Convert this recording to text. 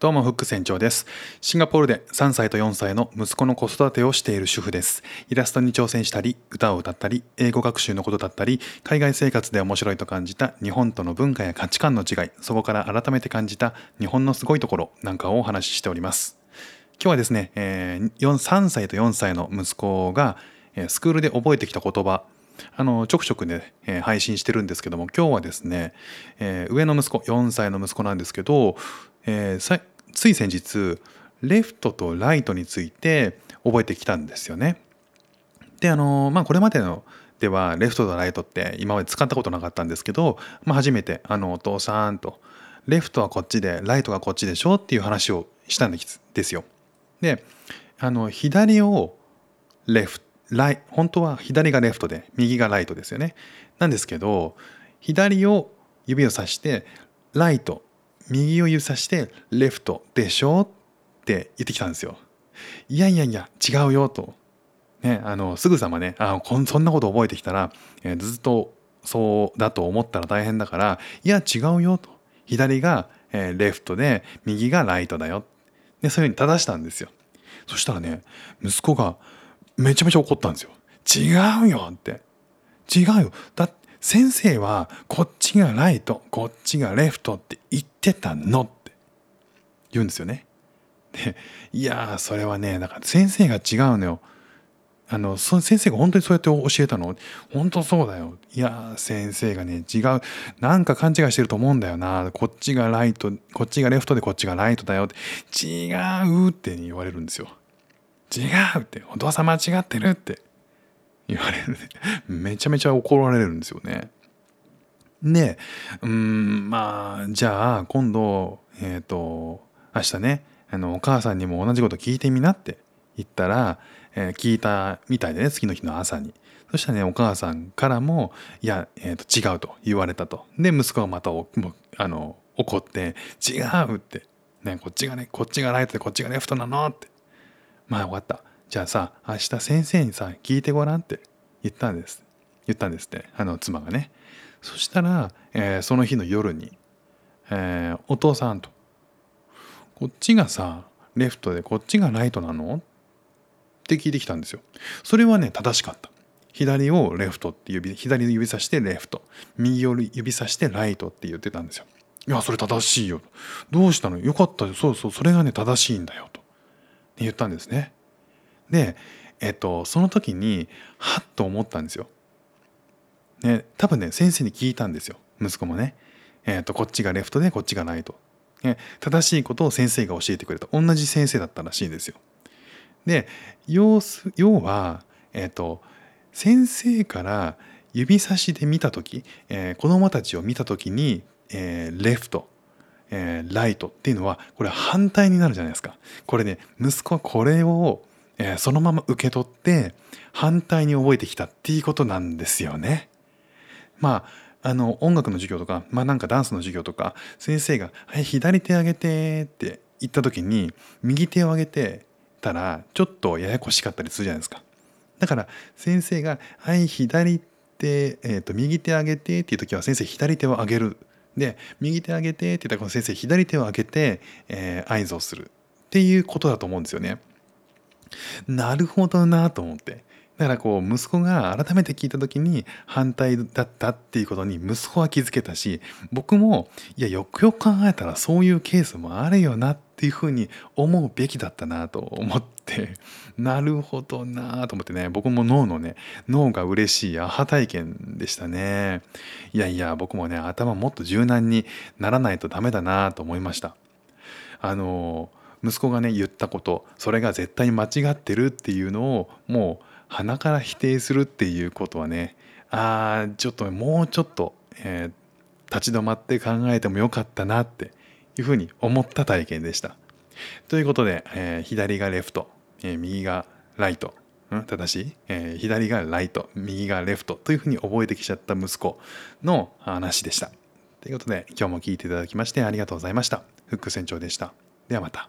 どうもフック船長です。シンガポールで3歳と4歳の息子の子育てをしている主婦です。イラストに挑戦したり、歌を歌ったり、英語学習のことだったり、海外生活で面白いと感じた日本との文化や価値観の違い、そこから改めて感じた日本のすごいところなんかをお話ししております。今日はですね、えー4 3歳と4歳の息子が、スクールで覚えてきた言葉、あのちょくちょくね、えー配信してるんですけども今日はですね、えー上の息子4歳の息子なんですけど、えーつい先日レフトとライトについて覚えてきたんですよね。であのまあこれまでのではレフトとライトって今まで使ったことなかったんですけど、まあ、初めてあのお父さんとレフトはこっちでライトがこっちでしょっていう話をしたんですよ。であの左をレフライ本当は左がレフトで右がライトですよね。なんですけど左を指をさしてライト右を指さしてレフトでしょって言ってきたんですよ。いやいやいや違うよと。ね、あのすぐさまねあこんそんなこと覚えてきたら、えーずっとそうだと思ったら大変だからいや違うよと。左が、えーレフトで右がライトだよ。でそういうふうに正したんですよ。そしたらね息子がめちゃめちゃ怒ったんですよ。違うよって。違うよ。だっ先生はこっちがライトこっちがレフトって言ってたのって言うんですよね。でいやーそれはねだから先生が違うのよ。あのそ先生が本当にそうやって教えたの？本当そうだよ。いやー先生がね違う。なんか勘違いしてると思うんだよな。こっちがライトこっちがレフトでこっちがライトだよ。って違うって言われるんですよ。違うって。お父さん間違ってるって。言われる。めちゃめちゃ怒られるんですよね。でうんまあじゃあ今度えっ、と明日ねあのお母さんにも同じこと聞いてみなって言ったら、えー聞いたみたいでね次の日の朝に。そしたらねお母さんからも「いや、えー、と違う」と言われたと。で息子がまたおもうあの怒って「違う」って、ね「こっちがねこっちがライトでこっちがレフトなの」って。まあ分かった。じゃあさ明日先生にさ聞いてごらんって言ったんです。言ったんですってあの妻がね。そしたら、えーその日の夜に、えーお父さんと「こっちがさレフトでこっちがライトなの?」って聞いてきたんですよ。それはね正しかった。左をレフトって指左指さしてレフト。右を指さしてライトって言ってたんですよ。いやそれ正しいよどうしたの？よかったよ。そうそうそれがね正しいんだよと。言ったんですね。でえっとその時にはっと思ったんですよ。ね多分ね先生に聞いたんですよ。息子もね。えっとこっちがレフトでこっちがライト。ね正しいことを先生が教えてくれた。同じ先生だったらしいんですよ。で要す要はえっと先生から指差しで見た時、えー子供たちを見た時に、えーレフト、えーライトっていうのはこれ反対になるじゃないですか。これね息子はこれを、えーそのまま受け取って反対に覚えてきたっていうことなんですよね。まああの音楽の授業とか、まあ、なんかダンスの授業とか先生が「はい左手上げて」って言った時に右手を上げてたらちょっとややこしかったりするじゃないですか。だから先生が「はい左手、えー、と右手上げて」っていう時は先生左手を上げる。で右手上げてって言ったらこの先生左手を上げて、えー合図をするっていうことだと思うんですよね。なるほどなと思って。だからこう息子が改めて聞いた時に反対だったっていうことに息子は気づけたし僕もいやよくよく考えたらそういうケースもあるよなっていうふうに思うべきだったなと思って。なるほどなと思ってね。僕も脳のね脳が嬉しいアハ体験でしたね。いやいや僕もね頭もっと柔軟にならないとダメだなと思いました。あの息子がね言ったことそれが絶対に間違ってるっていうのをもう鼻から否定するっていうことはねあーちょっともうちょっと、えー立ち止まって考えてもよかったなっていうふうに思った体験でした。ということで、えー左がレフト、えー右がライト、ん、正しい、えー左がライト右がレフトというふうに覚えてきちゃった息子の話でした。ということで今日も聞いていただきましてありがとうございました。フック船長でした。ではまた。